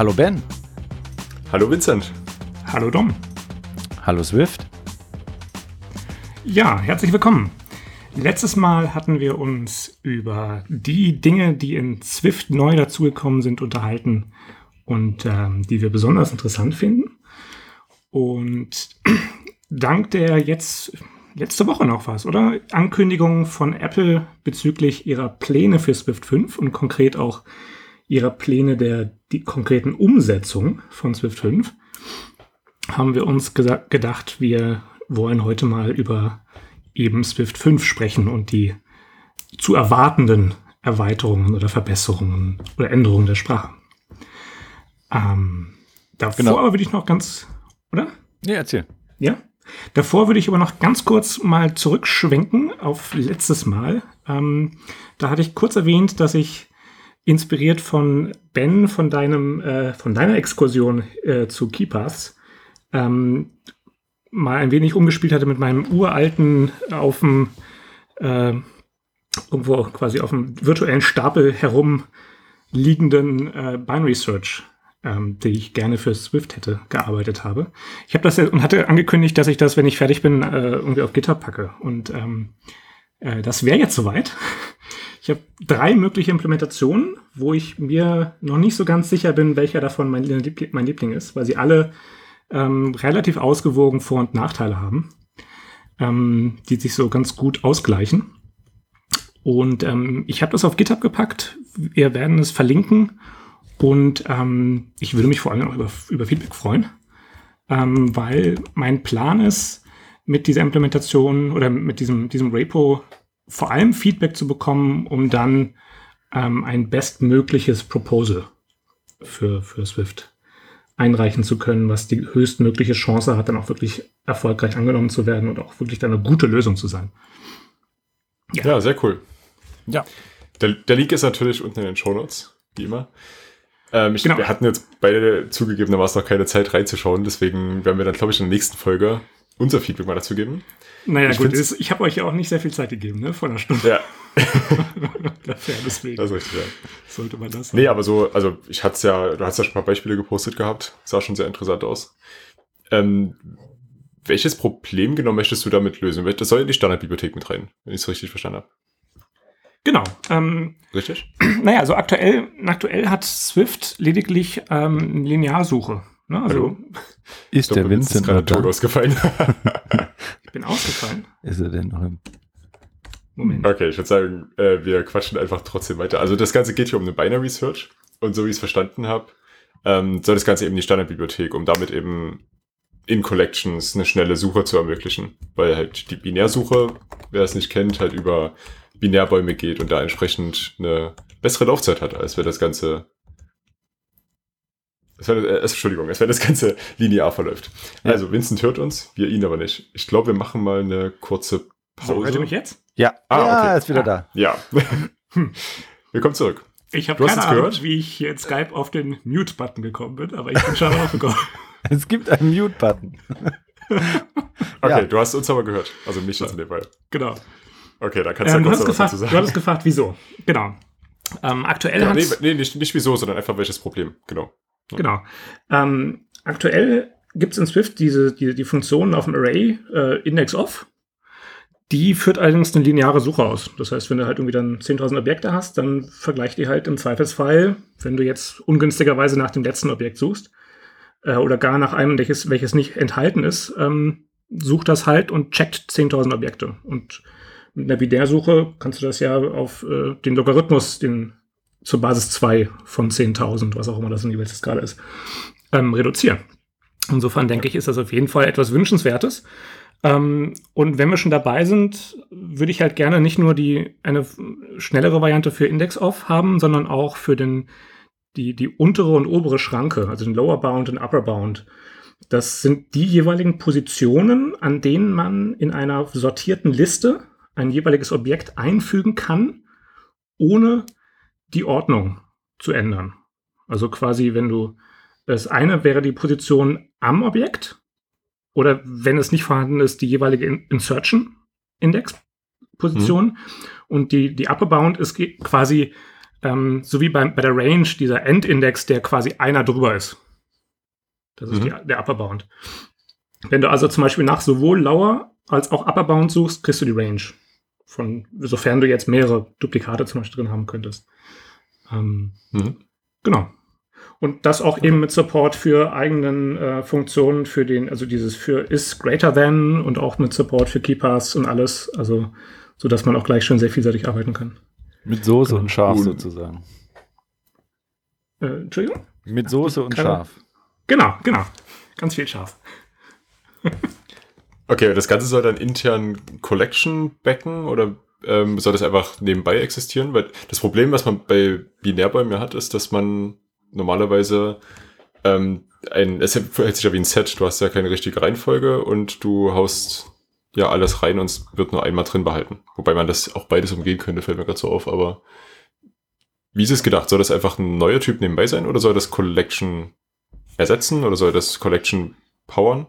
Hallo Ben. Hallo Vincent. Hallo Dom. Hallo Swift. Ja, herzlich willkommen. Letztes Mal hatten wir uns über die Dinge, die in Swift neu dazugekommen sind, unterhalten und ähm, die wir besonders interessant finden. Und dank der jetzt letzte Woche noch was, oder? Ankündigung von Apple bezüglich ihrer Pläne für Swift 5 und konkret auch ihrer Pläne der die konkreten Umsetzung von Swift 5 haben wir uns gedacht, wir wollen heute mal über eben Swift 5 sprechen und die zu erwartenden Erweiterungen oder Verbesserungen oder Änderungen der Sprache. Ähm, davor genau. würde ich noch ganz, oder? Ja, erzähl. Ja. Davor würde ich aber noch ganz kurz mal zurückschwenken auf letztes Mal. Ähm, da hatte ich kurz erwähnt, dass ich inspiriert von Ben, von deinem, äh, von deiner Exkursion äh, zu Keepers, ähm, mal ein wenig umgespielt hatte mit meinem uralten auf dem äh, irgendwo quasi auf dem virtuellen Stapel herumliegenden äh, Binary Search, ähm, die ich gerne für Swift hätte gearbeitet habe. Ich habe das und hatte angekündigt, dass ich das, wenn ich fertig bin, äh, irgendwie auf GitHub packe. Und ähm, äh, das wäre jetzt soweit. Ich habe drei mögliche Implementationen, wo ich mir noch nicht so ganz sicher bin, welcher davon mein, Liebling, mein Liebling ist, weil sie alle ähm, relativ ausgewogen Vor- und Nachteile haben, ähm, die sich so ganz gut ausgleichen. Und ähm, ich habe das auf GitHub gepackt. Wir werden es verlinken. Und ähm, ich würde mich vor allem auch über, über Feedback freuen, ähm, weil mein Plan ist, mit dieser Implementation oder mit diesem, diesem Repo vor allem Feedback zu bekommen, um dann ähm, ein bestmögliches Proposal für, für Swift einreichen zu können, was die höchstmögliche Chance hat, dann auch wirklich erfolgreich angenommen zu werden und auch wirklich dann eine gute Lösung zu sein. Ja, ja sehr cool. Ja. Der, der Link ist natürlich unten in den Show Notes, wie immer. Ähm, ich, genau. Wir hatten jetzt beide zugegebenermaßen noch keine Zeit reinzuschauen, deswegen werden wir dann, glaube ich, in der nächsten Folge unser Feedback mal dazu geben. Naja, ich gut, ist, ich habe euch ja auch nicht sehr viel Zeit gegeben, ne? Vor einer Stunde. Ja. deswegen. Das ist richtig, ja. Sollte man das haben. Nee, aber so, also ich hatte ja, du hast ja schon ein paar Beispiele gepostet gehabt. Sah schon sehr interessant aus. Ähm, welches Problem genau möchtest du damit lösen? Das soll in die Standardbibliothek mit rein, wenn ich es richtig verstanden habe. Genau. Ähm, Richtig? Naja, also aktuell, aktuell hat Swift lediglich ähm, Linearsuche. Ne? Also, ist der Vincent gerade tot ausgefallen? ich bin ausgefallen. Ist er denn noch im Moment. Okay, ich würde sagen, äh, wir quatschen einfach trotzdem weiter. Also das Ganze geht hier um eine Binary Search und so wie ich es verstanden habe, ähm, soll das Ganze eben die Standardbibliothek, um damit eben in Collections eine schnelle Suche zu ermöglichen. Weil halt die Binärsuche, wer es nicht kennt, halt über Binärbäume geht und da entsprechend eine bessere Laufzeit hat, als wenn das Ganze es wäre, äh, Entschuldigung, es wäre das Ganze linear verläuft. Ja. Also, Vincent hört uns, wir ihn aber nicht. Ich glaube, wir machen mal eine kurze Pause. So, hört ihr mich jetzt? Ja. Ah, ja, okay. ist wieder ah. da. Ja. Hm. Willkommen zurück. Ich habe keine Ahnung, gehört? wie ich hier in Skype auf den Mute-Button gekommen bin, aber ich bin schon aufgekommen. es gibt einen Mute-Button. okay, ja. du hast uns aber gehört. Also mich jetzt in dem Fall. Genau. Okay, da kannst du ähm, ja kurz was gefragt, dazu sagen. Du hattest gefragt, wieso. Genau. Ähm, aktuell ja, nee, nee, nicht, nicht wieso, sondern einfach welches Problem. Genau. Genau. Ähm, aktuell gibt es in Swift diese, die, die Funktion auf dem Array äh, Index of. Die führt allerdings eine lineare Suche aus. Das heißt, wenn du halt irgendwie dann 10.000 Objekte hast, dann vergleicht die halt im Zweifelsfall, wenn du jetzt ungünstigerweise nach dem letzten Objekt suchst äh, oder gar nach einem, welches, welches nicht enthalten ist, ähm, sucht das halt und checkt 10.000 Objekte. Und mit einer Binärsuche kannst du das ja auf äh, den Logarithmus, den zur Basis 2 von 10.000, was auch immer das in jeweils gerade ist, ähm, reduzieren. Insofern denke ich, ist das auf jeden Fall etwas Wünschenswertes. Ähm, und wenn wir schon dabei sind, würde ich halt gerne nicht nur die, eine schnellere Variante für Index-Off haben, sondern auch für den, die, die untere und obere Schranke, also den Lower Bound und Upper Bound. Das sind die jeweiligen Positionen, an denen man in einer sortierten Liste ein jeweiliges Objekt einfügen kann, ohne die Ordnung zu ändern. Also quasi, wenn du, das eine wäre die Position am Objekt oder wenn es nicht vorhanden ist, die jeweilige Insertion Index Position mhm. und die, die Upper Bound ist quasi ähm, so wie bei, bei der Range dieser Endindex, der quasi einer drüber ist. Das ist Mhm. die, der Upper Bound. Wenn du also zum Beispiel nach sowohl Lower als auch Upper Bound suchst, kriegst du die Range. Von, sofern du jetzt mehrere Duplikate zum Beispiel drin haben könntest. Ähm, Mhm. Genau. Und das auch eben mit Support für eigenen äh, Funktionen, für den, also dieses für is greater than und auch mit Support für Keypaths und alles, also so dass man auch gleich schon sehr vielseitig arbeiten kann. Mit Soße und Schaf Cool. sozusagen. Äh, Entschuldigung? Mit Soße und Keine- Schaf. Genau, genau. Ganz viel scharf. Okay, das Ganze soll dann intern Collection backen oder ähm, soll das einfach nebenbei existieren? Weil das Problem, was man bei Binärbäumen ja hat, ist, dass man normalerweise ähm, ein, es verhält sich ja wie ein Set, du hast ja keine richtige Reihenfolge und du haust ja alles rein und es wird nur einmal drin behalten. Wobei man das auch beides umgehen könnte, fällt mir gerade so auf, aber wie ist es gedacht? Soll das einfach ein neuer Typ nebenbei sein oder soll das Collection ersetzen oder soll das Collection powern?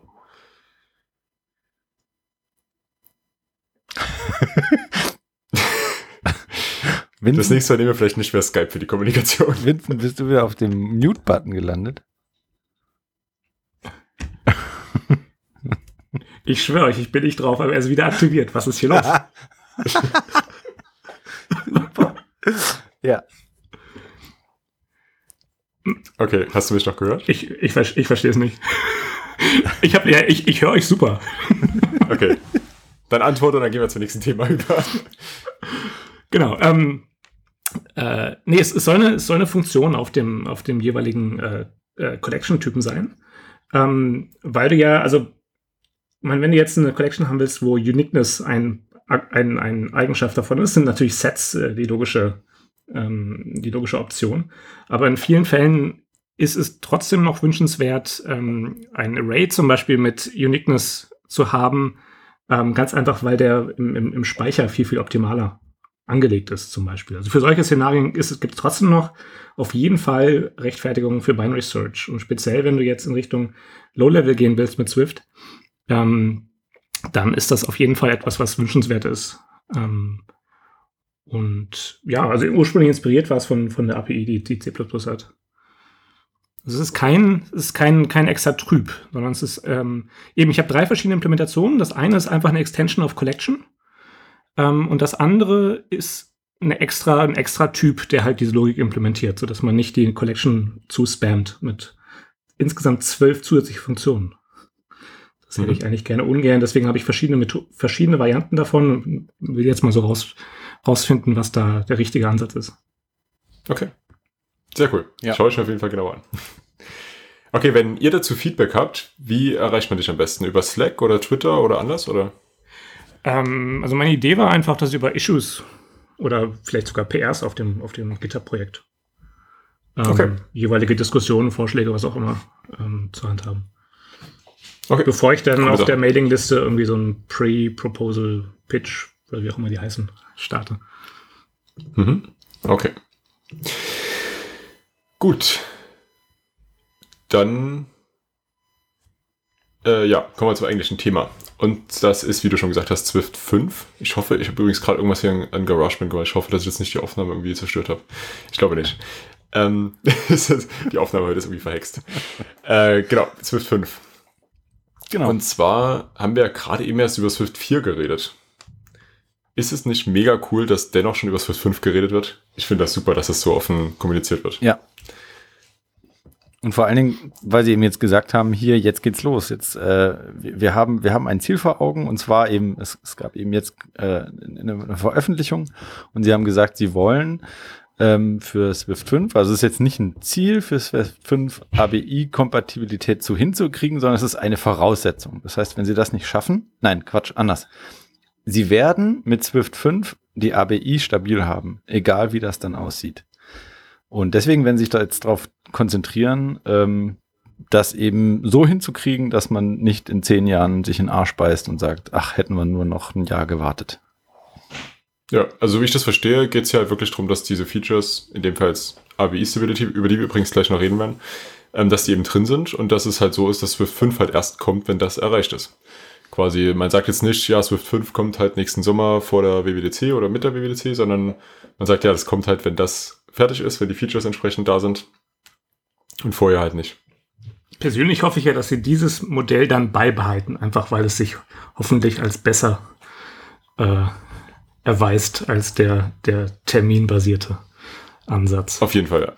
Das Vincent, nächste Mal nehmen wir vielleicht nicht mehr Skype für die Kommunikation. Vincent, bist du wieder auf dem Mute-Button gelandet? Ich schwöre euch, ich bin nicht drauf, aber er ist wieder aktiviert. Was ist hier los? Ja. Okay, hast du mich noch gehört? Ich, ich, ich verstehe es nicht. Ich, hab- ja, ich, ich höre euch super. Okay. Dann antworte und dann gehen wir zum nächsten Thema über. Genau. Ähm, äh, nee, es, es, soll eine, es soll eine Funktion auf dem, auf dem jeweiligen äh, äh, Collection-Typen sein. Ähm, weil du ja, also, man, wenn du jetzt eine Collection haben willst, wo Uniqueness ein, ein, ein Eigenschaft davon ist, sind natürlich Sets äh, die logische, ähm, die logische Option. Aber in vielen Fällen ist es trotzdem noch wünschenswert, ähm, ein Array zum Beispiel mit Uniqueness zu haben, ähm, ganz einfach, weil der im, im, im Speicher viel, viel optimaler angelegt ist, zum Beispiel. Also für solche Szenarien ist gibt es trotzdem noch auf jeden Fall Rechtfertigungen für Binary Search. Und speziell, wenn du jetzt in Richtung Low-Level gehen willst mit Swift, ähm, dann ist das auf jeden Fall etwas, was wünschenswert ist. Ähm, und ja, also ursprünglich inspiriert war es von, von der API, die, die C hat. Also es ist kein, es ist kein, kein extra Trüb, sondern es ist ähm, eben, ich habe drei verschiedene Implementationen. Das eine ist einfach eine Extension of Collection. Ähm, und das andere ist eine extra, ein extra Typ, der halt diese Logik implementiert, sodass man nicht die Collection zuspammt mit insgesamt zwölf zusätzliche Funktionen. Das hätte Mhm. ich eigentlich gerne ungern. Deswegen habe ich verschiedene, Metho verschiedene Varianten davon und will jetzt mal so raus, rausfinden, was da der richtige Ansatz ist. Okay. Sehr cool. Ja. Schaue ich mir auf jeden Fall genauer an. Okay, wenn ihr dazu Feedback habt, wie erreicht man dich am besten? Über Slack oder Twitter oder anders? Oder? Ähm, also meine Idee war einfach, das über Issues oder vielleicht sogar PRs auf dem, auf dem GitHub-Projekt ähm, Okay. jeweilige Diskussionen, Vorschläge, was auch immer ähm, zur Hand haben. Okay. Bevor ich dann Coole auf Sache. der Mailingliste irgendwie so ein Pre-Proposal-Pitch, oder wie auch immer die heißen, starte. Mhm. Okay. Gut. Dann äh, ja, kommen wir zum eigentlichen Thema. Und das ist, wie du schon gesagt hast, Swift 5. Ich hoffe, ich habe übrigens gerade irgendwas hier an, an GarageBand gemacht. Ich hoffe, dass ich jetzt nicht die Aufnahme irgendwie zerstört habe. Ich glaube nicht. Ähm, die Aufnahme heute ist irgendwie verhext. Äh, genau, Swift 5. Genau. Und zwar haben wir ja gerade eben erst über Swift 4 geredet. Ist es nicht mega cool, dass dennoch schon über Swift 5 geredet wird? Ich finde das super, dass es so offen kommuniziert wird. ja. Und vor allen Dingen, weil sie eben jetzt gesagt haben, hier, jetzt geht's los. Jetzt, äh, wir, haben, wir haben ein Ziel vor Augen und zwar eben, es, es gab eben jetzt äh, eine, eine Veröffentlichung und sie haben gesagt, sie wollen ähm, für Swift 5, also es ist jetzt nicht ein Ziel für Swift 5 ABI-Kompatibilität zu hinzukriegen, sondern es ist eine Voraussetzung. Das heißt, wenn sie das nicht schaffen, nein, Quatsch, anders. Sie werden mit Swift 5 die ABI stabil haben, egal wie das dann aussieht. Und deswegen werden sie sich da jetzt drauf konzentrieren, ähm, das eben so hinzukriegen, dass man nicht in zehn Jahren sich in den Arsch beißt und sagt, ach, hätten wir nur noch ein Jahr gewartet. Ja, also wie ich das verstehe, geht es ja halt wirklich darum, dass diese Features, in dem Fall jetzt ABI Stability, über die wir übrigens gleich noch reden werden, ähm, dass die eben drin sind und dass es halt so ist, dass Swift 5 halt erst kommt, wenn das erreicht ist. Quasi, man sagt jetzt nicht, ja, Swift 5 kommt halt nächsten Sommer vor der WWDC oder mit der WWDC, sondern man sagt, ja, das kommt halt, wenn das fertig ist, wenn die Features entsprechend da sind. Und vorher halt nicht. Persönlich hoffe ich ja, dass sie dieses Modell dann beibehalten, einfach weil es sich hoffentlich als besser äh, erweist als der, der terminbasierte Ansatz. Auf jeden Fall, ja.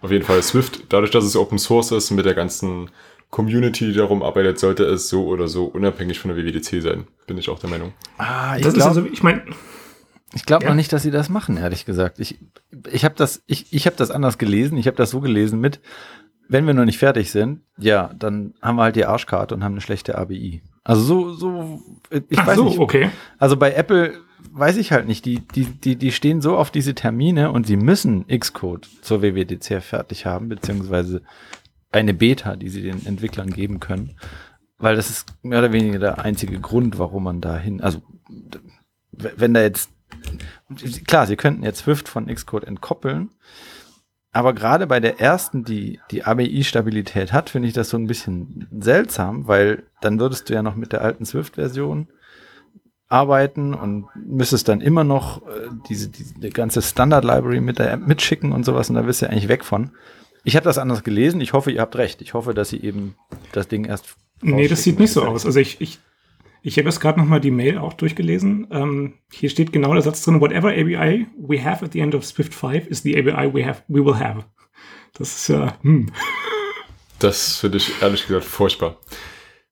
Auf jeden Fall. Swift, dadurch, dass es Open Source ist, mit der ganzen Community, die darum arbeitet, sollte es so oder so unabhängig von der WWDC sein. Bin ich auch der Meinung. Ah, ich glaube also, ich mein, ich glaube ja. noch nicht, dass sie das machen, ehrlich gesagt. Ich, ich habe das, ich, ich hab das anders gelesen. Ich habe das so gelesen mit, wenn wir noch nicht fertig sind, ja, dann haben wir halt die Arschkarte und haben eine schlechte ABI. Also so, so, ich Ach weiß so, nicht. okay. Also bei Apple weiß ich halt nicht. Die, die, die, die stehen so auf diese Termine und sie müssen Xcode zur WWDC fertig haben, beziehungsweise eine Beta, die sie den Entwicklern geben können. Weil das ist mehr oder weniger der einzige Grund, warum man da hin, also wenn da jetzt, klar, sie könnten jetzt Swift von Xcode entkoppeln, aber gerade bei der ersten, die die ABI-Stabilität hat, finde ich das so ein bisschen seltsam, weil dann würdest du ja noch mit der alten Swift-Version arbeiten und müsstest dann immer noch äh, diese, diese die ganze Standard-Library mit der App mitschicken und sowas und da bist du ja eigentlich weg von. Ich habe das anders gelesen. Ich hoffe, ihr habt recht. Ich hoffe, dass sie eben das Ding erst. Nee, das sieht nicht so aus. Also ich, ich, ich habe jetzt gerade noch mal die Mail auch durchgelesen. Ähm, hier steht genau der Satz drin: Whatever ABI we have at the end of Swift 5 is the ABI we have, we will have. Das ist ja. Hm. Das finde ich ehrlich gesagt furchtbar.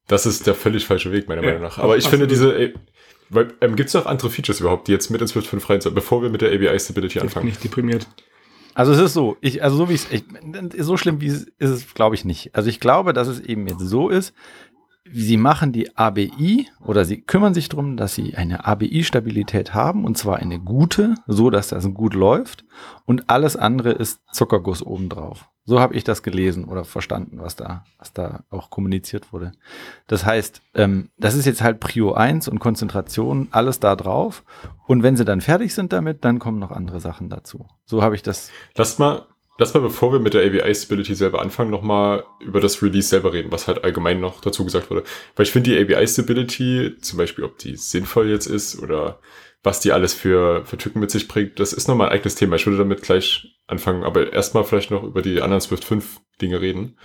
Das ist der völlig falsche Weg, meiner ja, Meinung nach. Aber ich finde diese. Weil, ähm, Gibt es noch andere Features überhaupt, die jetzt mit in Swift 5 rein sind, bevor wir mit der ABI Stability anfangen? Nicht deprimiert. Also es ist so, ich, also so wie es, so schlimm wie es ist es, glaube ich nicht. Also ich glaube, dass es eben jetzt so ist, sie machen die ABI oder sie kümmern sich darum, dass sie eine ABI-Stabilität haben und zwar eine gute, so dass das gut läuft und alles andere ist Zuckerguss obendrauf. So habe ich das gelesen oder verstanden, was da, was da auch kommuniziert wurde. Das heißt, ähm, das ist jetzt halt Prio 1 und Konzentration, alles da drauf. Und wenn sie dann fertig sind damit, dann kommen noch andere Sachen dazu. So habe ich das. Lasst mal, lass mal, bevor wir mit der ABI Stability selber anfangen, nochmal über das Release selber reden, was halt allgemein noch dazu gesagt wurde. Weil ich finde die ABI Stability, zum Beispiel, ob die sinnvoll jetzt ist oder was die alles für, für Tücken mit sich bringt, das ist nochmal ein eigenes Thema. Ich würde damit gleich anfangen, aber erstmal vielleicht noch über die anderen Swift 5 Dinge reden.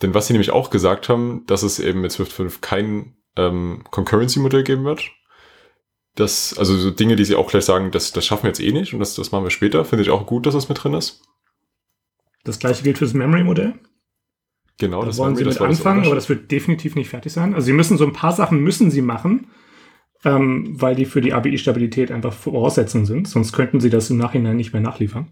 Denn was sie nämlich auch gesagt haben, dass es eben mit Swift 5 kein ähm, Concurrency-Modell geben wird. Das, also so Dinge, die sie auch gleich sagen, das, das schaffen wir jetzt eh nicht und das, das machen wir später, finde ich auch gut, dass das mit drin ist. Das gleiche gilt für das Memory-Modell. Genau, da das wollen Memory, sie mit anfangen, aber das wird definitiv nicht fertig sein. Also sie müssen so ein paar Sachen müssen sie machen, ähm, weil die für die ABI-Stabilität einfach Voraussetzungen sind. Sonst könnten sie das im Nachhinein nicht mehr nachliefern.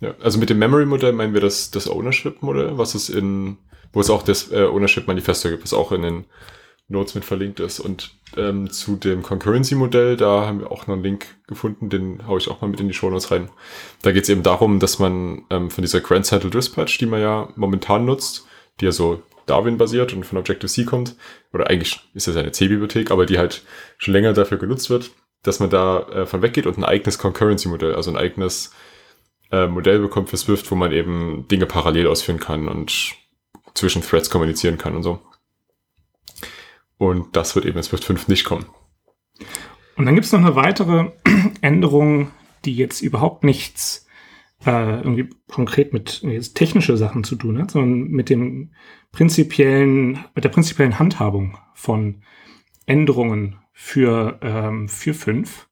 Ja, also mit dem Memory-Modell meinen wir das, das Ownership-Modell, was es in, wo es auch das äh, Ownership-Manifesto gibt, was auch in den Notes mit verlinkt ist. Und ähm, zu dem Concurrency-Modell, da haben wir auch noch einen Link gefunden, den haue ich auch mal mit in die Show Notes rein. Da geht es eben darum, dass man ähm, von dieser Grand Central Dispatch, die man ja momentan nutzt, die ja so Darwin-basiert und von Objective-C kommt, oder eigentlich ist das eine C-Bibliothek, aber die halt schon länger dafür genutzt wird, dass man da äh, von weggeht und ein eigenes Concurrency-Modell, also ein eigenes äh, Modell bekommt für Swift, wo man eben Dinge parallel ausführen kann und zwischen Threads kommunizieren kann und so. Und das wird eben in Swift 5 nicht kommen. Und dann gibt es noch eine weitere Änderung, die jetzt überhaupt nichts äh, irgendwie konkret mit jetzt technische Sachen zu tun hat, sondern mit dem prinzipiellen, mit der prinzipiellen Handhabung von Änderungen für, ähm, für 5.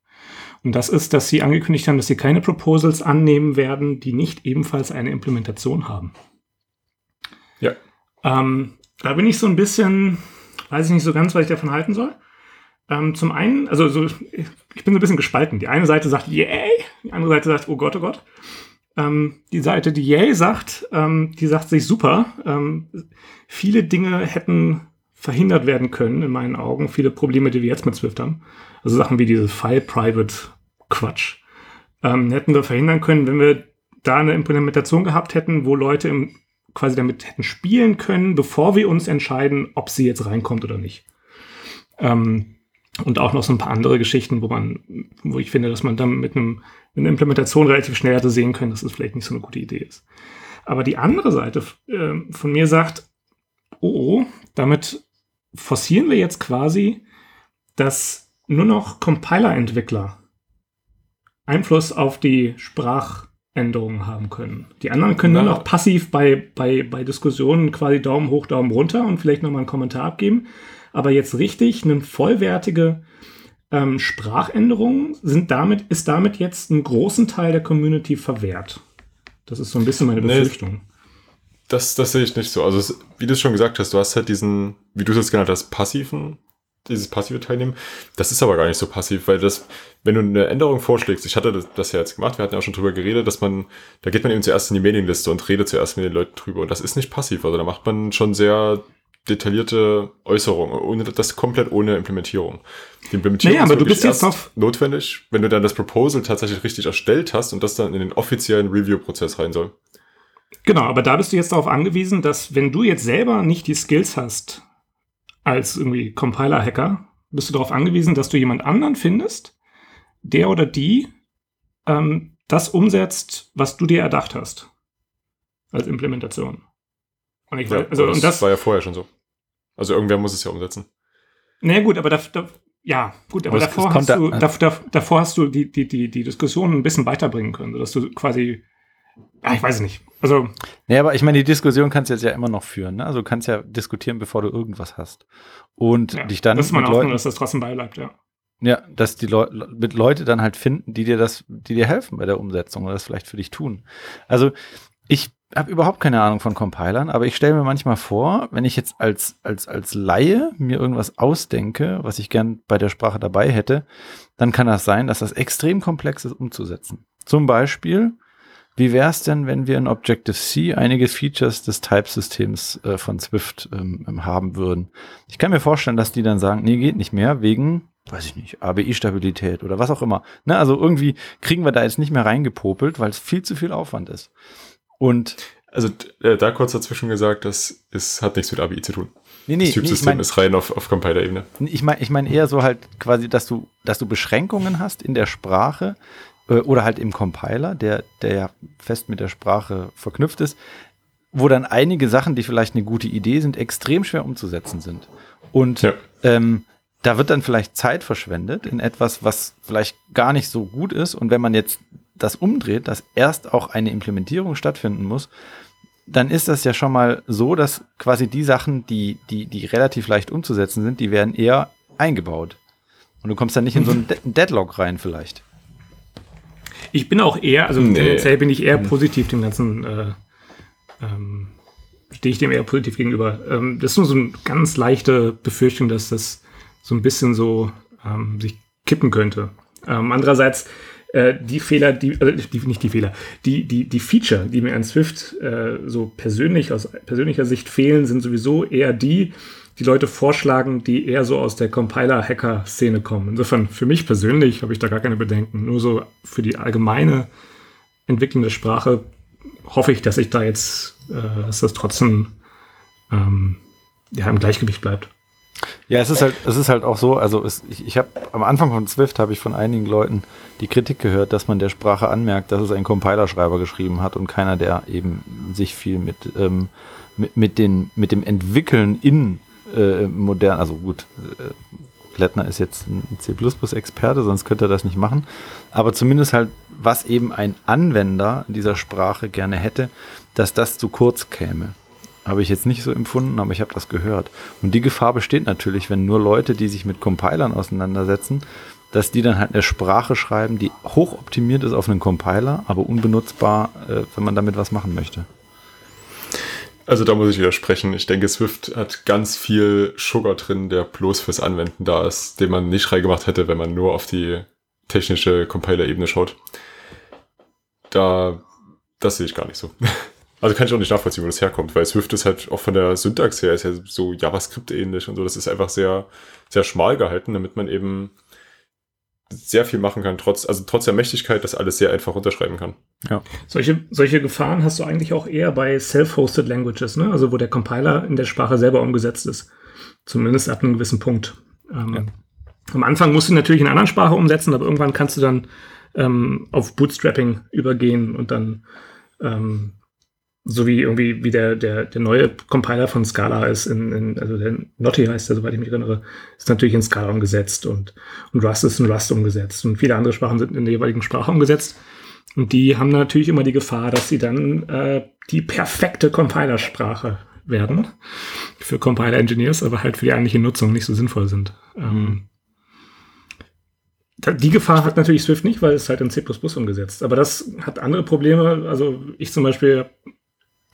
Und das ist, dass sie angekündigt haben, dass sie keine Proposals annehmen werden, die nicht ebenfalls eine Implementation haben. Ja. Ähm, da bin ich so ein bisschen, weiß ich nicht so ganz, was ich davon halten soll. Ähm, zum einen, also so, ich bin so ein bisschen gespalten. Die eine Seite sagt, yay, die andere Seite sagt, oh Gott, oh Gott. Ähm, die Seite, die Yay sagt, ähm, die sagt sich super. Ähm, viele Dinge hätten verhindert werden können, in meinen Augen. Viele Probleme, die wir jetzt mit Swift haben. Also Sachen wie dieses File-Private-Quatsch. Ähm, hätten wir verhindern können, wenn wir da eine Implementation gehabt hätten, wo Leute im, quasi damit hätten spielen können, bevor wir uns entscheiden, ob sie jetzt reinkommt oder nicht. Ähm, und auch noch so ein paar andere Geschichten, wo man, wo ich finde, dass man dann mit einem, mit einer Implementation relativ schnell hätte sehen können, dass es das vielleicht nicht so eine gute Idee ist. Aber die andere Seite äh, von mir sagt, oh, oh, damit forcieren wir jetzt quasi, dass nur noch Compiler-Entwickler Einfluss auf die Sprachänderungen haben können. Die anderen können nur noch passiv bei, bei, bei Diskussionen quasi Daumen hoch, Daumen runter und vielleicht nochmal einen Kommentar abgeben. Aber jetzt richtig eine vollwertige ähm, Sprachänderung sind damit, ist damit jetzt einen großen Teil der Community verwehrt. Das ist so ein bisschen meine Befürchtung. Nee, das, das sehe ich nicht so. Also, es, wie du es schon gesagt hast, du hast halt diesen, wie du es jetzt genannt hast, passiven dieses passive Teilnehmen. Das ist aber gar nicht so passiv, weil das, wenn du eine Änderung vorschlägst, ich hatte das, das ja jetzt gemacht, wir hatten ja auch schon drüber geredet, dass man, da geht man eben zuerst in die Mailingliste und redet zuerst mit den Leuten drüber. Und das ist nicht passiv. Also da macht man schon sehr detaillierte Äußerungen, ohne das komplett ohne Implementierung. Die Implementierung naja, aber du bist jetzt auf notwendig, wenn du dann das Proposal tatsächlich richtig erstellt hast und das dann in den offiziellen Review-Prozess rein soll. Genau, aber da bist du jetzt darauf angewiesen, dass wenn du jetzt selber nicht die Skills hast, als irgendwie Compiler-Hacker bist du darauf angewiesen, dass du jemand anderen findest, der oder die ähm, das umsetzt, was du dir erdacht hast als Implementation. Und ich ja, also, das, und das war ja vorher schon so. Also irgendwer muss es ja umsetzen. Na gut, aber da, da, ja, gut, aber, aber davor, hast du, da, da, davor hast du die, die, die, die Diskussion ein bisschen weiterbringen können, sodass du quasi ja, ich weiß nicht. Also. Nee, aber ich meine, die Diskussion kannst du jetzt ja immer noch führen. Ne? Also du kannst ja diskutieren, bevor du irgendwas hast. Und ja, dich dann. Das ist meine Hoffnung, dass das trotzdem beibleibt, ja. Ja, dass die Leute mit Leute dann halt finden, die dir das, die dir helfen bei der Umsetzung oder das vielleicht für dich tun. Also ich habe überhaupt keine Ahnung von Compilern, aber ich stelle mir manchmal vor, wenn ich jetzt als, als, als Laie mir irgendwas ausdenke, was ich gern bei der Sprache dabei hätte, dann kann das sein, dass das extrem komplex ist umzusetzen. Zum Beispiel wie wäre es denn, wenn wir in Objective-C einige Features des Type-Systems äh, von Swift ähm, ähm, haben würden? Ich kann mir vorstellen, dass die dann sagen, nee, geht nicht mehr, wegen, weiß ich nicht, ABI-Stabilität oder was auch immer. Ne, also irgendwie kriegen wir da jetzt nicht mehr reingepopelt, weil es viel zu viel Aufwand ist. Und also äh, da kurz dazwischen gesagt, das ist, hat nichts mit ABI zu tun. Nee, nee, das Typsystem nee, ich mein, ist rein auf, auf Compiler-Ebene. Ich meine ich mein eher so halt quasi, dass du, dass du Beschränkungen hast in der Sprache, oder halt im Compiler, der, der ja fest mit der Sprache verknüpft ist, wo dann einige Sachen, die vielleicht eine gute Idee sind, extrem schwer umzusetzen sind. Und ja. ähm, da wird dann vielleicht Zeit verschwendet in etwas, was vielleicht gar nicht so gut ist. Und wenn man jetzt das umdreht, dass erst auch eine Implementierung stattfinden muss, dann ist das ja schon mal so, dass quasi die Sachen, die, die, die relativ leicht umzusetzen sind, die werden eher eingebaut. Und du kommst dann nicht in so einen Deadlock rein vielleicht. Ich bin auch eher, also nee. tendenziell bin ich eher positiv dem Ganzen, äh, ähm, stehe ich dem eher positiv gegenüber. Ähm, das ist nur so eine ganz leichte Befürchtung, dass das so ein bisschen so ähm, sich kippen könnte. Ähm, andererseits, äh, die Fehler, die, also die, nicht die Fehler, die, die, die Feature, die mir an Swift äh, so persönlich, aus persönlicher Sicht fehlen, sind sowieso eher die, die Leute vorschlagen, die eher so aus der Compiler-Hacker-Szene kommen. Insofern, für mich persönlich habe ich da gar keine Bedenken. Nur so für die allgemeine Entwicklung der Sprache hoffe ich, dass ich da jetzt, äh, dass das trotzdem ähm, ja, im Gleichgewicht bleibt. Ja, es ist halt, es ist halt auch so, also es, ich, ich habe am Anfang von Swift habe ich von einigen Leuten die Kritik gehört, dass man der Sprache anmerkt, dass es ein Compilerschreiber geschrieben hat und keiner, der eben sich viel mit, ähm, mit, mit, den, mit dem Entwickeln in äh, modern, also gut, äh, ist jetzt ein C++-Experte, sonst könnte er das nicht machen. Aber zumindest halt, was eben ein Anwender dieser Sprache gerne hätte, dass das zu kurz käme. Habe ich jetzt nicht so empfunden, aber ich habe das gehört. Und die Gefahr besteht natürlich, wenn nur Leute, die sich mit Compilern auseinandersetzen, dass die dann halt eine Sprache schreiben, die hochoptimiert ist auf einen Compiler, aber unbenutzbar, äh, wenn man damit was machen möchte. Also da muss ich widersprechen. Ich denke, Swift hat ganz viel Sugar drin, der bloß fürs Anwenden da ist, den man nicht reingemacht hätte, wenn man nur auf die technische Compiler-Ebene schaut. Da, das sehe ich gar nicht so. Also kann ich auch nicht nachvollziehen, wo das herkommt, weil Swift ist halt auch von der Syntax her ist ja so JavaScript-ähnlich und so. Das ist einfach sehr, sehr schmal gehalten, damit man eben sehr viel machen kann, trotz, also trotz der Mächtigkeit, das alles sehr einfach unterschreiben kann. Ja. Solche, solche Gefahren hast du eigentlich auch eher bei Self-Hosted Languages, ne? Also wo der Compiler in der Sprache selber umgesetzt ist. Zumindest ab einem gewissen Punkt. Ähm, ja. Am Anfang musst du natürlich in einer anderen Sprache umsetzen, aber irgendwann kannst du dann ähm, auf Bootstrapping übergehen und dann ähm, so wie irgendwie wie der, der, der neue Compiler von Scala ist, in, in, also der Notti heißt der, soweit ich mich erinnere, ist natürlich in Scala umgesetzt und, und Rust ist in Rust umgesetzt und viele andere Sprachen sind in der jeweiligen Sprache umgesetzt. Und die haben natürlich immer die Gefahr, dass sie dann äh, die perfekte Compilersprache werden für Compiler-Engineers, aber halt für die eigentliche Nutzung nicht so sinnvoll sind. Ähm, die Gefahr hat natürlich Swift nicht, weil es halt in C++ umgesetzt. Aber das hat andere Probleme. Also ich zum Beispiel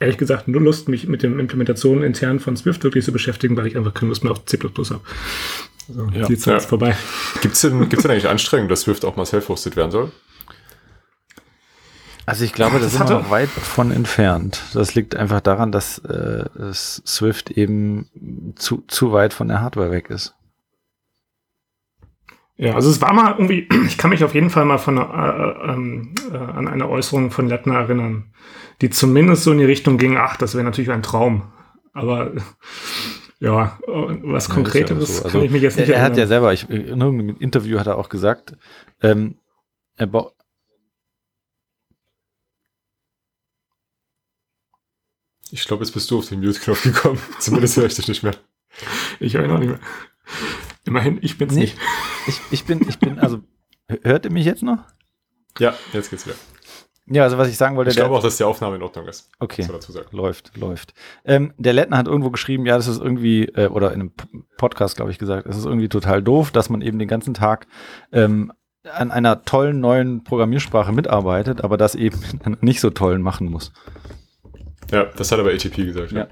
ehrlich gesagt nur Lust, mich mit den Implementationen intern von Swift wirklich zu beschäftigen, weil ich einfach keine Lust mehr auf C++ habe. Also, ja. die Zeit ja. ist vorbei. Gibt es denn, gibt's denn eigentlich Anstrengungen, dass Swift auch mal self-hosted werden soll? Also ich glaube, da sind wir noch weit von entfernt. Das liegt einfach daran, dass äh, Swift eben zu, zu weit von der Hardware weg ist. Ja, also es war mal irgendwie, ich kann mich auf jeden Fall mal von, äh, äh, ähm, äh, an eine Äußerung von Lettner erinnern, die zumindest so in die Richtung ging, ach, das wäre natürlich ein Traum. Aber ja, was ja, Konkreteres ja so. also, kann ich mich jetzt nicht er, er hat ja selber, ich, in irgendeinem Interview hat er auch gesagt, ähm, er baut Ich glaube, jetzt bist du auf den Mute-Knopf gekommen. Zumindest höre ich dich nicht mehr. Ich höre ihn auch nicht mehr. Immerhin, ich bin's nee, nicht. Ich, ich bin, ich bin, also, hört ihr mich jetzt noch? Ja, jetzt geht's wieder. Ja, also was ich sagen wollte. Ich glaube auch, dass die Aufnahme in Ordnung ist. Okay. Läuft, läuft. Ähm, der Lettner hat irgendwo geschrieben, ja, das ist irgendwie, äh, oder in einem Podcast, glaube ich, gesagt, es ist irgendwie total doof, dass man eben den ganzen Tag ähm, an einer tollen neuen Programmiersprache mitarbeitet, aber das eben nicht so tollen machen muss. Ja, das hat aber ATP gesagt. Ja. ja.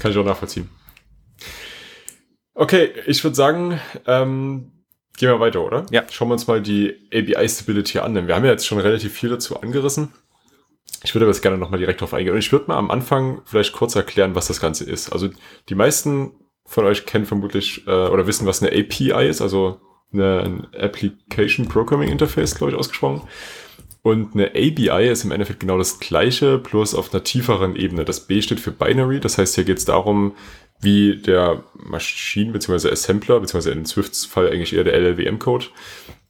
Kann ich auch nachvollziehen. Okay, ich würde sagen, ähm, gehen wir weiter, oder? Ja. Schauen wir uns mal die ABI-Stability an, denn wir haben ja jetzt schon relativ viel dazu angerissen. Ich würde aber jetzt gerne nochmal direkt drauf eingehen. Und ich würde mal am Anfang vielleicht kurz erklären, was das Ganze ist. Also die meisten von euch kennen vermutlich äh, oder wissen, was eine API ist, also eine, ein Application Programming Interface, glaube ich, ausgesprochen. Und eine ABI ist im Endeffekt genau das gleiche, bloß auf einer tieferen Ebene. Das B steht für Binary, das heißt, hier geht es darum, wie der Maschinen- bzw. Assembler, beziehungsweise in Swifts Fall eigentlich eher der LLWM-Code,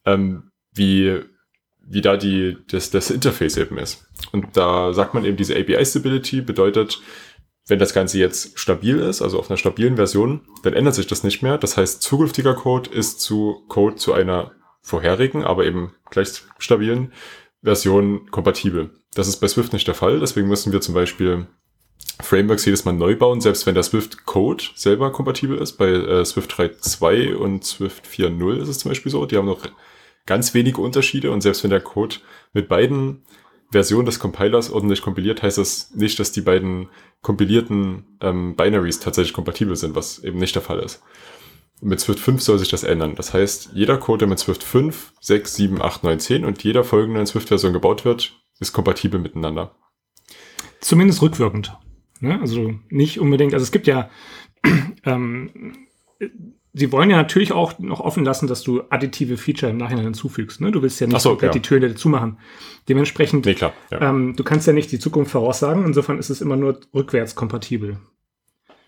ähm, wie, wie da die, das, das Interface eben ist. Und da sagt man eben, diese API-Stability bedeutet, wenn das Ganze jetzt stabil ist, also auf einer stabilen Version, dann ändert sich das nicht mehr. Das heißt, zukünftiger Code ist zu Code zu einer vorherigen, aber eben gleich stabilen Version kompatibel. Das ist bei Swift nicht der Fall, deswegen müssen wir zum Beispiel Frameworks jedes Mal neu bauen, selbst wenn der Swift Code selber kompatibel ist. Bei äh, Swift 3.2 und Swift 4.0 ist es zum Beispiel so. Die haben noch ganz wenige Unterschiede und selbst wenn der Code mit beiden Versionen des Compilers ordentlich kompiliert, heißt das nicht, dass die beiden kompilierten ähm, Binaries tatsächlich kompatibel sind, was eben nicht der Fall ist. Mit Swift 5 soll sich das ändern. Das heißt, jeder Code, der mit Swift 5, 6, 7, 8, 9, 10 und jeder folgenden Swift-Version gebaut wird, ist kompatibel miteinander. Zumindest rückwirkend. Ne? Also nicht unbedingt, also es gibt ja, ähm, sie wollen ja natürlich auch noch offen lassen, dass du additive Feature im Nachhinein hinzufügst. Ne? Du willst ja nicht so, komplett ja. die Türen dazu machen. Dementsprechend, nee, klar, ja. ähm, du kannst ja nicht die Zukunft voraussagen, insofern ist es immer nur rückwärts kompatibel.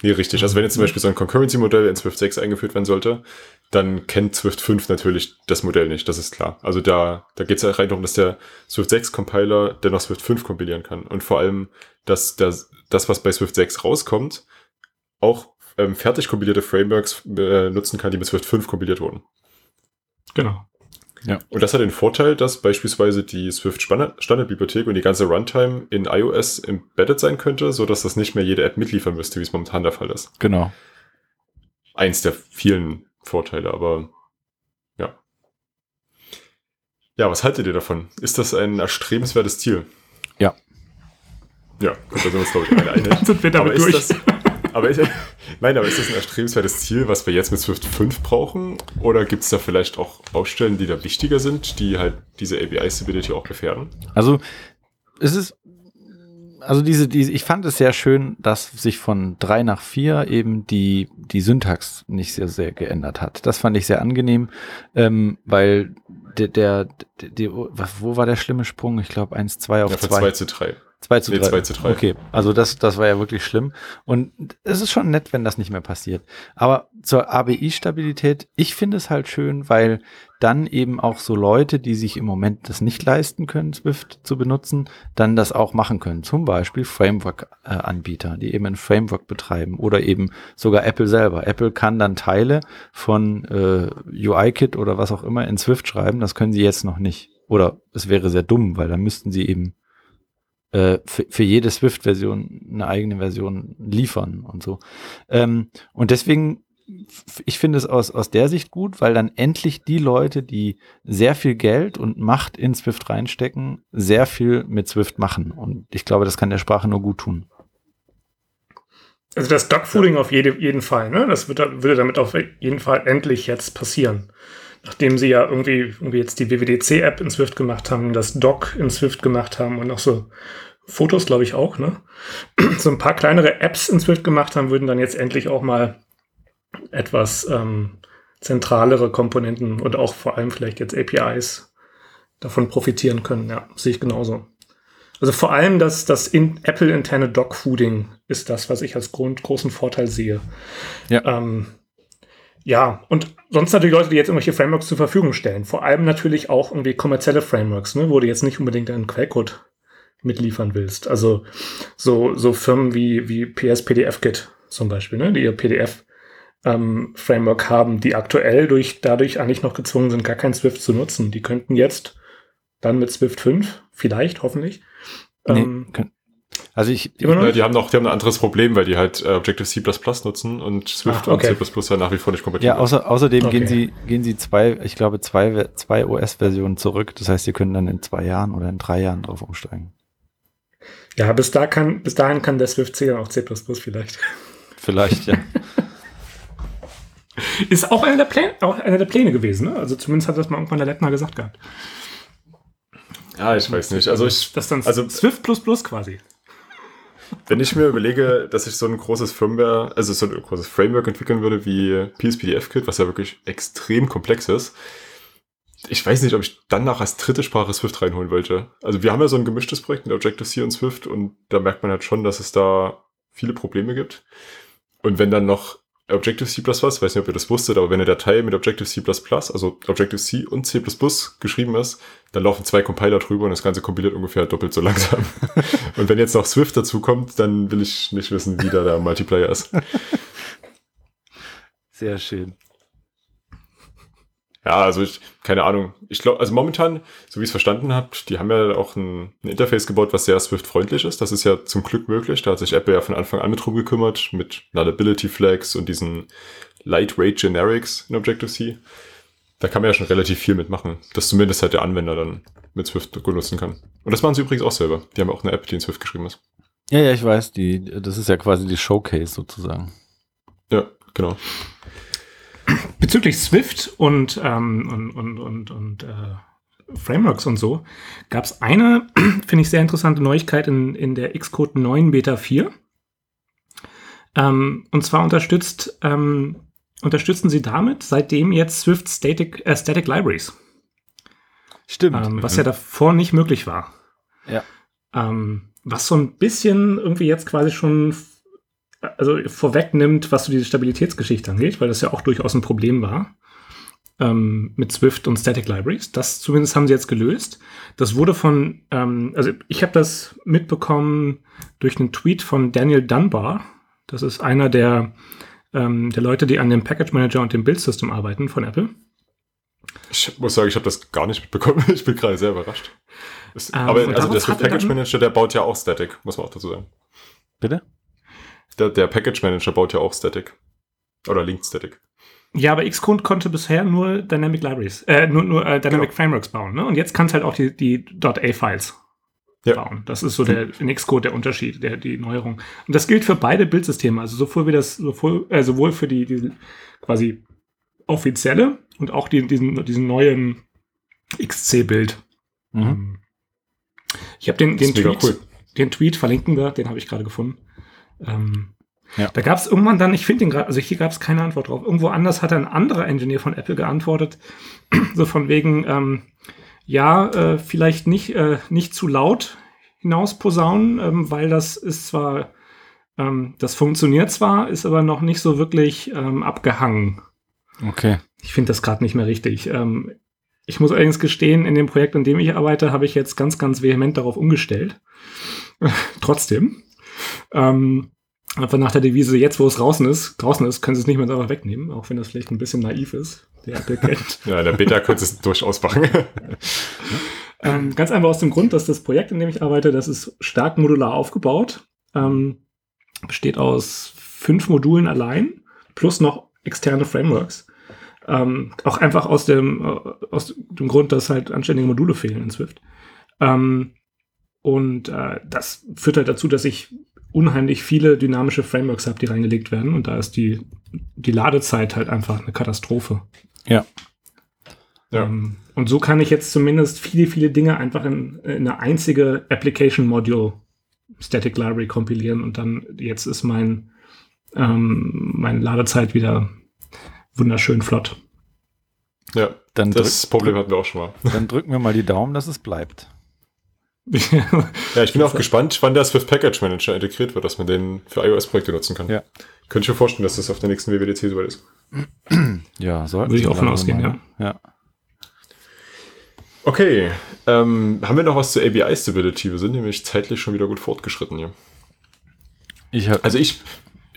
Nee, richtig. Also wenn jetzt zum Beispiel so ein Concurrency-Modell in Swift 6 eingeführt werden sollte, dann kennt Swift 5 natürlich das Modell nicht, das ist klar. Also da, da geht es ja rein darum, dass der Swift 6 Compiler dennoch Swift 5 kompilieren kann. Und vor allem, dass das, das was bei Swift 6 rauskommt, auch ähm, fertig kompilierte Frameworks äh, nutzen kann, die mit Swift 5 kompiliert wurden. Genau. Ja. Und das hat den Vorteil, dass beispielsweise die Swift Standardbibliothek und die ganze Runtime in iOS embedded sein könnte, so dass das nicht mehr jede App mitliefern müsste, wie es momentan der Fall ist. Genau. Eins der vielen Vorteile, aber ja. Ja, was haltet ihr davon? Ist das ein erstrebenswertes Ziel? Ja. Ja, da sind wir uns, glaube ich, eine einig. sind wir damit durch. Das, aber ist, nein, aber ist das ein erstrebenswertes Ziel, was wir jetzt mit Swift 5 brauchen? Oder gibt es da vielleicht auch Baustellen, die da wichtiger sind, die halt diese ABI-Stability auch gefährden? Also, es ist also diese, diese, ich fand es sehr schön, dass sich von drei nach vier eben die, die Syntax nicht sehr, sehr geändert hat. Das fand ich sehr angenehm, ähm, weil der, der, der, wo war der schlimme Sprung? Ich glaube 1, 2 auf 2. Ja, 2 zu 3. 2 zu 3. Nee, 2 zu 3. Okay, also das, das war ja wirklich schlimm. Und es ist schon nett, wenn das nicht mehr passiert. Aber zur ABI-Stabilität, ich finde es halt schön, weil dann eben auch so Leute, die sich im Moment das nicht leisten können, Swift zu benutzen, dann das auch machen können. Zum Beispiel Framework-Anbieter, die eben ein Framework betreiben oder eben sogar Apple selber. Apple kann dann Teile von äh, UI-Kit oder was auch immer in Swift schreiben. Das können sie jetzt noch nicht. Oder es wäre sehr dumm, weil dann müssten sie eben äh, für, jede Swift-Version eine eigene Version liefern und so. Ähm, und deswegen, ich finde es aus, aus der Sicht gut, weil dann endlich die Leute, die sehr viel Geld und Macht in Swift reinstecken, sehr viel mit Swift machen. Und ich glaube, das kann der Sprache nur gut tun. Also das Dogfooding ja. auf jede, jeden Fall, ne? Das wird, würde damit auf jeden Fall endlich jetzt passieren. Nachdem sie ja irgendwie, irgendwie jetzt die WWDC-App in Swift gemacht haben, das Doc in Swift gemacht haben und auch so Fotos, glaube ich, auch, ne? So ein paar kleinere Apps in Swift gemacht haben, würden dann jetzt endlich auch mal etwas ähm, zentralere Komponenten und auch vor allem vielleicht jetzt APIs davon profitieren können. Ja, sehe ich genauso. Also vor allem das, das in Apple-interne Dogfooding ist das, was ich als Grund, großen Vorteil sehe. Ja. Ähm, ja, und sonst natürlich Leute, die jetzt irgendwelche Frameworks zur Verfügung stellen. Vor allem natürlich auch irgendwie kommerzielle Frameworks, ne, wo du jetzt nicht unbedingt einen Quellcode mitliefern willst. Also so, so Firmen wie, wie PS PDF-Kit zum Beispiel, ne, die ihr PDF ähm, Framework haben, die aktuell durch, dadurch eigentlich noch gezwungen sind, gar kein Swift zu nutzen. Die könnten jetzt dann mit Swift 5, vielleicht, hoffentlich, Nee, ähm, also ich, die, ja, die haben noch, die haben ein anderes Problem, weil die halt äh, Objective C++ nutzen und Swift ah, okay. und C++ ja nach wie vor nicht kompatibel. Ja, außer, außerdem okay. gehen sie, gehen sie zwei, ich glaube zwei, zwei OS-Versionen zurück. Das heißt, sie können dann in zwei Jahren oder in drei Jahren drauf umsteigen. Ja, bis da kann, bis dahin kann der Swift C dann auch C++ vielleicht. Vielleicht, ja. Ist auch einer der Pläne, auch einer der Pläne gewesen, ne? Also zumindest hat das mal irgendwann der Lettner gesagt gehabt. Ja, ich weiß nicht. Also ich, das dann also Swift quasi. Wenn ich mir überlege, dass ich so ein großes Firmware, also so ein großes Framework entwickeln würde wie PSPDF-Kit, was ja wirklich extrem komplex ist, ich weiß nicht, ob ich dann nach als dritte Sprache Swift reinholen wollte. Also wir haben ja so ein gemischtes Projekt mit Objective-C und Swift und da merkt man halt schon, dass es da viele Probleme gibt. Und wenn dann noch Objective-C++, weiß nicht, ob ihr das wusstet, aber wenn eine Datei mit Objective-C++, also Objective-C und C++ geschrieben ist, dann laufen zwei Compiler drüber und das Ganze kompiliert ungefähr doppelt so langsam. und wenn jetzt noch Swift dazu kommt, dann will ich nicht wissen, wie da der Multiplayer ist. Sehr schön. Ja, also ich, keine Ahnung. Ich glaube, also momentan, so wie ich es verstanden habe, die haben ja auch ein, ein Interface gebaut, was sehr Swift-freundlich ist. Das ist ja zum Glück möglich. Da hat sich Apple ja von Anfang an mit drum gekümmert, mit Nullability Flags und diesen Lightweight Generics in Objective-C. Da kann man ja schon relativ viel mitmachen, dass zumindest halt der Anwender dann mit Swift nutzen kann. Und das machen sie übrigens auch selber. Die haben auch eine App, die in Swift geschrieben ist. Ja, ja, ich weiß, die, das ist ja quasi die Showcase sozusagen. Ja, genau. Bezüglich Swift und, ähm, und, und, und, und äh, Frameworks und so, gab es eine, finde ich, sehr interessante Neuigkeit in, in der Xcode 9 Beta 4. Ähm, und zwar unterstützt, ähm, unterstützen sie damit seitdem jetzt Swift Static, äh, Static Libraries. Stimmt. Ähm, was mhm. ja davor nicht möglich war. Ja. Ähm, was so ein bisschen irgendwie jetzt quasi schon also vorwegnimmt, was so diese Stabilitätsgeschichte angeht, weil das ja auch durchaus ein Problem war ähm, mit Swift und Static Libraries. Das zumindest haben sie jetzt gelöst. Das wurde von, ähm, also ich habe das mitbekommen durch einen Tweet von Daniel Dunbar. Das ist einer der, ähm, der Leute, die an dem Package Manager und dem Build System arbeiten von Apple. Ich muss sagen, ich habe das gar nicht mitbekommen. Ich bin gerade sehr überrascht. Es, ähm, aber also der Swift Package Manager, der baut ja auch Static, muss man auch dazu sagen. Bitte? Der, der Package Manager baut ja auch Static. Oder Linked Static. Ja, aber Xcode konnte bisher nur Dynamic Libraries, äh, nur, nur äh, Dynamic genau. Frameworks bauen, ne? Und jetzt kann es halt auch die, die .a-Files ja. bauen. Das ist so der in Xcode der Unterschied, der, die Neuerung. Und das gilt für beide Bildsysteme, also sowohl wie das, sowohl, äh, sowohl für die, die quasi offizielle und auch die, diesen, diesen neuen XC-Bild. Mhm. Ähm, ich habe den, den Tweet, cool. den Tweet verlinken wir, den habe ich gerade gefunden. Ähm, ja. Da gab es irgendwann dann, ich finde den gerade, also hier gab es keine Antwort drauf. Irgendwo anders hat ein anderer Engineer von Apple geantwortet, so von wegen, ähm, ja, äh, vielleicht nicht, äh, nicht zu laut hinaus posaunen, ähm, weil das ist zwar, ähm, das funktioniert zwar, ist aber noch nicht so wirklich ähm, abgehangen. Okay. Ich finde das gerade nicht mehr richtig. Ähm, ich muss allerdings gestehen, in dem Projekt, an dem ich arbeite, habe ich jetzt ganz, ganz vehement darauf umgestellt. Trotzdem. Ähm, einfach nach der Devise, jetzt wo es draußen ist, draußen ist, können sie es nicht mehr selber wegnehmen, auch wenn das vielleicht ein bisschen naiv ist, der Apple kennt. ja, der Beta könnte es durchaus machen. ähm, ganz einfach aus dem Grund, dass das Projekt, in dem ich arbeite, das ist stark modular aufgebaut. Ähm, besteht aus fünf Modulen allein, plus noch externe Frameworks. Ähm, auch einfach aus dem, äh, aus dem Grund, dass halt anständige Module fehlen in Swift. Ähm, und äh, das führt halt dazu, dass ich unheimlich viele dynamische Frameworks habe, die reingelegt werden. Und da ist die, die Ladezeit halt einfach eine Katastrophe. Ja. ja. Ähm, und so kann ich jetzt zumindest viele, viele Dinge einfach in, in eine einzige Application Module Static Library kompilieren und dann jetzt ist mein, ähm, meine Ladezeit wieder wunderschön flott. Ja, dann das drück, Problem hatten wir auch schon mal. Dann drücken wir mal die Daumen, dass es bleibt. ja, ich bin auch gespannt, wann der Swift Package Manager integriert wird, dass man den für iOS-Projekte nutzen kann. Ja. Könnte ich mir vorstellen, dass das auf der nächsten WWDC soweit ist. Ja, soll Würde ich auch von ausgehen, ja. ja. Okay, ähm, haben wir noch was zur ABI Stability? Wir sind nämlich zeitlich schon wieder gut fortgeschritten hier. Ich also ich,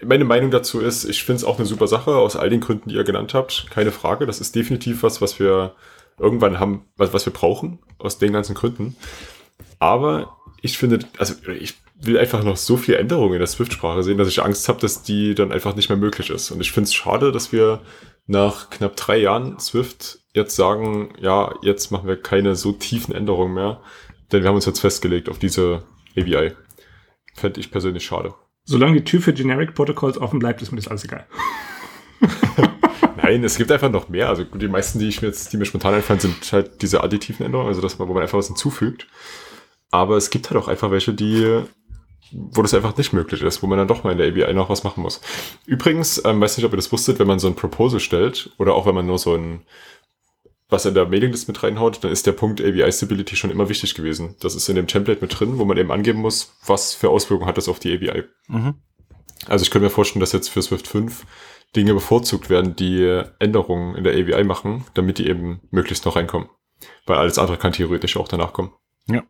meine Meinung dazu ist, ich finde es auch eine super Sache, aus all den Gründen, die ihr genannt habt. Keine Frage, das ist definitiv was, was wir irgendwann haben, was, was wir brauchen, aus den ganzen Gründen. Aber ich finde, also ich will einfach noch so viel Änderungen in der Swift-Sprache sehen, dass ich Angst habe, dass die dann einfach nicht mehr möglich ist. Und ich finde es schade, dass wir nach knapp drei Jahren Swift jetzt sagen, ja, jetzt machen wir keine so tiefen Änderungen mehr, denn wir haben uns jetzt festgelegt auf diese ABI. Fände ich persönlich schade. Solange die Tür für Generic Protocols offen bleibt, ist mir das alles egal. Nein, es gibt einfach noch mehr. Also die meisten, die ich mir jetzt, die mir spontan einfallen, sind halt diese additiven Änderungen, also das, wo man einfach was hinzufügt. Aber es gibt halt auch einfach welche, die, wo das einfach nicht möglich ist, wo man dann doch mal in der ABI noch was machen muss. Übrigens, ähm, weiß nicht, ob ihr das wusstet, wenn man so ein Proposal stellt oder auch wenn man nur so ein was in der Mailinglist mit reinhaut, dann ist der Punkt ABI Stability schon immer wichtig gewesen. Das ist in dem Template mit drin, wo man eben angeben muss, was für Auswirkungen hat das auf die ABI. Mhm. Also ich könnte mir vorstellen, dass jetzt für Swift 5 Dinge bevorzugt werden, die Änderungen in der ABI machen, damit die eben möglichst noch reinkommen. Weil alles andere kann theoretisch auch danach kommen. Ja.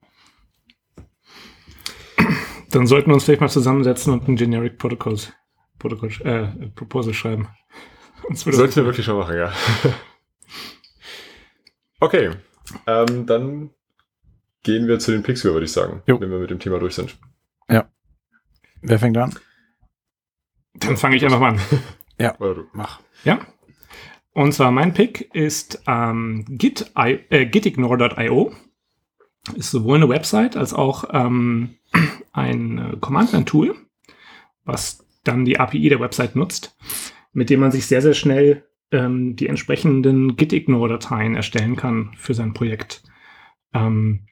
Dann sollten wir uns vielleicht mal zusammensetzen und ein Generic Protocols, Protocoll, äh, Proposal schreiben. Sollten wir wirklich schon machen, ja. Okay, ähm, dann gehen wir zu den Picks über, würde ich sagen, jo. wenn wir mit dem Thema durch sind. Ja. Wer fängt an? Dann fange ich einfach mal an. ja, mach. Ja. Und zwar mein Pick ist ähm, Git, äh, gitignore.io. Ist sowohl eine Website als auch ähm, ein äh, Command-Line-Tool, was dann die API der Website nutzt, mit dem man sich sehr, sehr schnell ähm, die entsprechenden Git-Ignore-Dateien erstellen kann für sein Projekt. Ähm,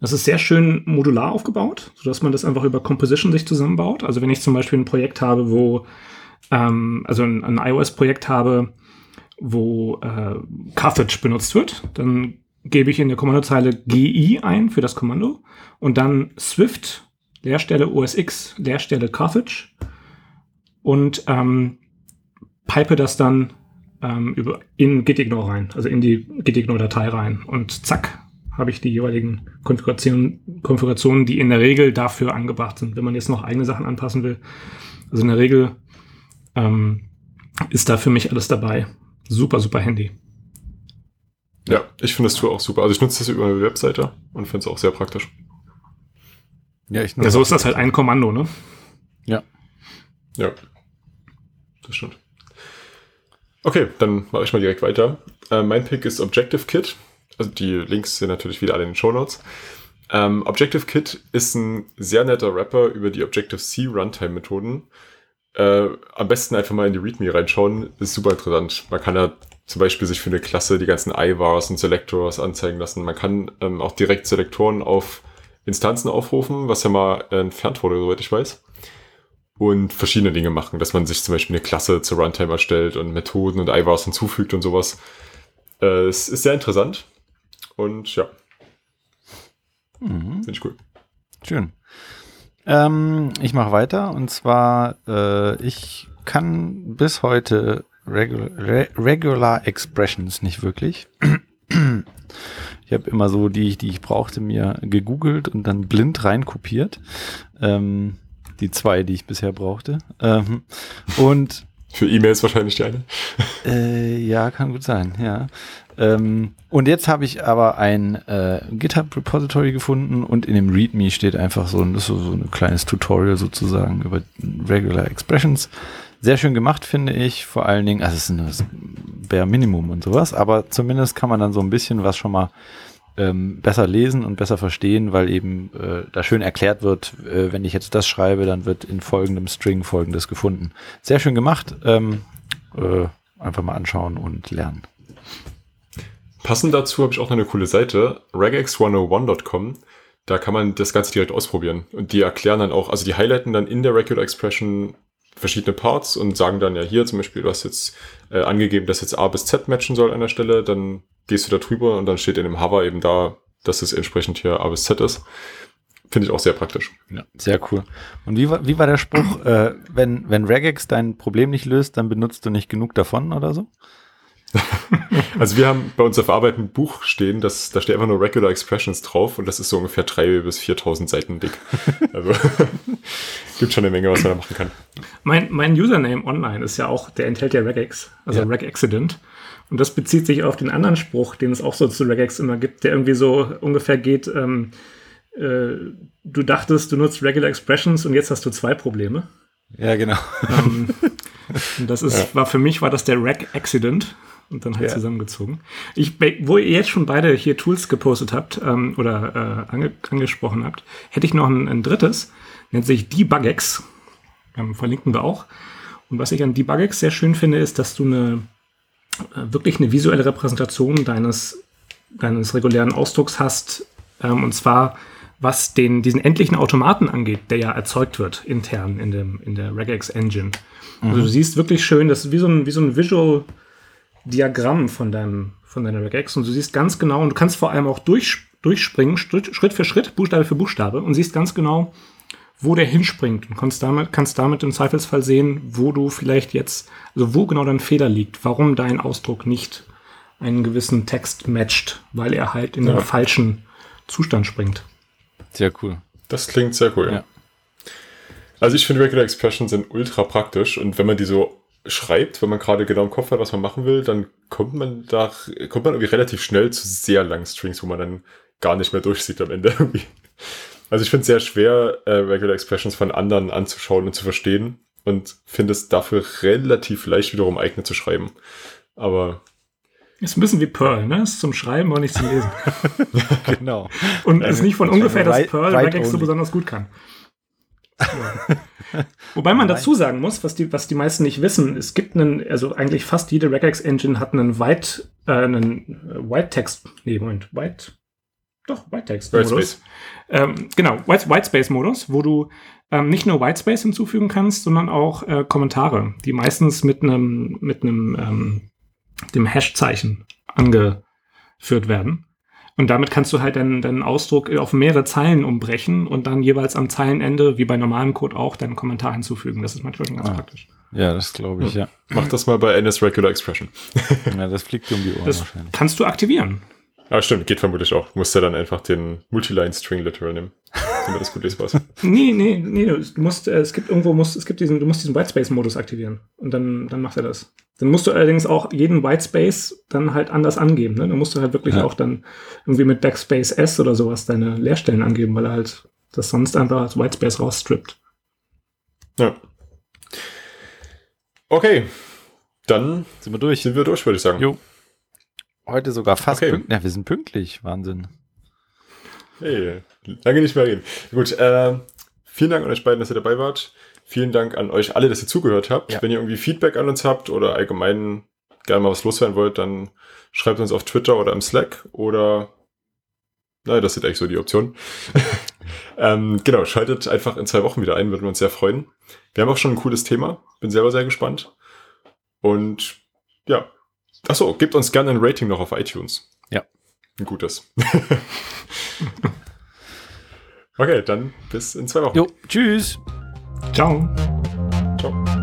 das ist sehr schön modular aufgebaut, sodass man das einfach über Composition sich zusammenbaut. Also wenn ich zum Beispiel ein Projekt habe, wo, ähm, also ein, ein iOS-Projekt habe, wo äh, Carthage benutzt wird, dann gebe ich in der Kommandozeile GI ein für das Kommando und dann Swift, Leerstelle OSX, Leerstelle Carthage und ähm, pipe das dann ähm, über, in gitignore rein, also in die gitignore-Datei rein. Und zack, habe ich die jeweiligen Konfigurationen, Konfigurationen, die in der Regel dafür angebracht sind. Wenn man jetzt noch eigene Sachen anpassen will, also in der Regel ähm, ist da für mich alles dabei. Super, super Handy. Ja, ich finde das Tool auch super. Also ich nutze das über eine Webseite und finde es auch sehr praktisch. Ja, ich nutze ja, so ist das halt ein Kommando, ne? Ja. Ja. Das stimmt. Okay, dann mache ich mal direkt weiter. Äh, mein Pick ist Objective Kit. Also die Links sind natürlich wieder alle in den Show Notes. Ähm, Objective Kit ist ein sehr netter Rapper über die Objective-C Runtime-Methoden. Äh, am besten einfach mal in die README reinschauen, ist super interessant. Man kann ja zum Beispiel sich für eine Klasse die ganzen IVARs und Selectors anzeigen lassen. Man kann ähm, auch direkt Selektoren auf Instanzen aufrufen, was ja mal entfernt wurde, soweit ich weiß und verschiedene Dinge machen, dass man sich zum Beispiel eine Klasse zur Runtime erstellt und Methoden und IVARs hinzufügt und sowas. Äh, es ist sehr interessant und ja. Mhm. Finde ich cool. Schön. Ähm, ich mache weiter und zwar, äh, ich kann bis heute Regular, Re Regular Expressions nicht wirklich. Ich habe immer so die, die ich brauchte, mir gegoogelt und dann blind reinkopiert. Ähm, die zwei, die ich bisher brauchte. Ähm, und für E-Mails wahrscheinlich die eine. Äh, ja, kann gut sein, ja. Ähm, und jetzt habe ich aber ein äh, GitHub-Repository gefunden und in dem README steht einfach so, das ist so, so ein kleines Tutorial sozusagen über Regular Expressions. Sehr schön gemacht, finde ich. Vor allen Dingen, also es ist ein Bare Minimum und sowas, aber zumindest kann man dann so ein bisschen was schon mal ähm, besser lesen und besser verstehen, weil eben äh, da schön erklärt wird, äh, wenn ich jetzt das schreibe, dann wird in folgendem String folgendes gefunden. Sehr schön gemacht. Ähm, äh, einfach mal anschauen und lernen. Passend dazu habe ich auch noch eine coole Seite, regex101.com. Da kann man das Ganze direkt ausprobieren. Und die erklären dann auch, also die highlighten dann in der Regular Expression verschiedene Parts und sagen dann ja hier zum Beispiel, du hast jetzt äh, angegeben, dass jetzt A bis Z matchen soll an der Stelle, dann gehst du da drüber und dann steht in dem Hover eben da, dass es entsprechend hier A bis Z ist. Finde ich auch sehr praktisch. Ja, sehr cool. Und wie war, wie war der Spruch, äh, wenn, wenn Regex dein Problem nicht löst, dann benutzt du nicht genug davon oder so? also wir haben bei uns auf Arbeit ein Buch stehen, das, da steht einfach nur Regular Expressions drauf und das ist so ungefähr drei bis 4.000 Seiten dick. Also gibt schon eine Menge, was man da machen kann. Mein, mein Username online ist ja auch, der enthält ja Regex, also ja. Regaccident. Und das bezieht sich auf den anderen Spruch, den es auch so zu Regex immer gibt, der irgendwie so ungefähr geht, ähm, äh, du dachtest, du nutzt Regular Expressions und jetzt hast du zwei Probleme. Ja, genau. Ähm, das ist, ja. war für mich war das der Reg Accident und dann halt ja. zusammengezogen. Ich, wo ihr jetzt schon beide hier Tools gepostet habt ähm, oder äh, ange angesprochen habt, hätte ich noch ein, ein drittes, nennt sich Debugex. Ähm, verlinken wir auch. Und was ich an Debugex sehr schön finde, ist, dass du eine äh, wirklich eine visuelle Repräsentation deines, deines regulären Ausdrucks hast. Ähm, und zwar, was den, diesen endlichen Automaten angeht, der ja erzeugt wird intern in, dem, in der Regex Engine. Mhm. Also du siehst wirklich schön, das ist wie so ein, wie so ein Visual Diagramm von deinem, von deiner Regex und du siehst ganz genau und du kannst vor allem auch durch, durchspringen, Schritt, Schritt für Schritt, Buchstabe für Buchstabe und siehst ganz genau, wo der hinspringt und kannst damit, kannst damit im Zweifelsfall sehen, wo du vielleicht jetzt, also wo genau dein Fehler liegt, warum dein Ausdruck nicht einen gewissen Text matcht, weil er halt in ja. den falschen Zustand springt. Sehr cool. Das klingt sehr cool. Ja. Also ich finde Regular Expressions sind ultra praktisch und wenn man die so schreibt, wenn man gerade genau im Kopf hat, was man machen will, dann kommt man da, kommt man irgendwie relativ schnell zu sehr langen Strings, wo man dann gar nicht mehr durchsieht am Ende irgendwie. Also ich finde es sehr schwer, äh, Regular Expressions von anderen anzuschauen und zu verstehen und finde es dafür relativ leicht wiederum eignet zu schreiben. Aber ist ein bisschen wie Perl, ne? Ist zum Schreiben, aber nicht zum Lesen. genau. Und ist nicht von ungefähr, dass Perl Regex so besonders gut kann. Ja. Wobei man dazu sagen muss, was die, was die meisten nicht wissen, es gibt einen, also eigentlich fast jede Regex-Engine hat einen White, äh, einen White Text, nee, Moment, White, doch, White Text Modus. Ähm, genau, White, White Space Modus, wo du ähm, nicht nur White Space hinzufügen kannst, sondern auch äh, Kommentare, die meistens mit einem mit einem ähm, dem Hash-Zeichen angeführt werden. Und damit kannst du halt deinen, deinen Ausdruck auf mehrere Zeilen umbrechen und dann jeweils am Zeilenende, wie bei normalem Code auch, deinen Kommentar hinzufügen. Das ist manchmal schon ganz ah. praktisch. Ja, das glaube ich, ja. Mach das mal bei NS Regular Expression. ja, das fliegt um die Ohren das wahrscheinlich. Kannst du aktivieren. Ah, stimmt, geht vermutlich auch. Du musst ja dann einfach den Multiline String Literal nehmen, damit das gut lesbar ist. nee, nee, nee, du musst, äh, es gibt irgendwo, musst, es gibt diesen, du musst diesen Whitespace-Modus aktivieren. Und dann, dann macht er das. Dann musst du allerdings auch jeden Whitespace dann halt anders angeben. Ne? Dann musst du halt wirklich ja. auch dann irgendwie mit Backspace S oder sowas deine Leerstellen angeben, weil er halt das sonst einfach als Whitespace rausstrippt. Ja. Okay. Dann sind wir durch. Sind wir durch, würde ich sagen. Jo. Heute sogar fast okay. pünktlich. Ja, wir sind pünktlich. Wahnsinn. Hey, lange nicht mehr reden. Gut, äh, vielen Dank an euch beiden, dass ihr dabei wart. Vielen Dank an euch alle, dass ihr zugehört habt. Ja. Wenn ihr irgendwie Feedback an uns habt oder allgemein gerne mal was loswerden wollt, dann schreibt uns auf Twitter oder im Slack oder naja, das sind eigentlich so die Optionen. ähm, genau, schaltet einfach in zwei Wochen wieder ein, würden wir uns sehr freuen. Wir haben auch schon ein cooles Thema. Bin selber sehr gespannt. Und ja, Achso, gebt uns gerne ein Rating noch auf iTunes. Ja. Ein gutes. Okay, dann bis in zwei Wochen. Jo, tschüss. Ciao. Ciao.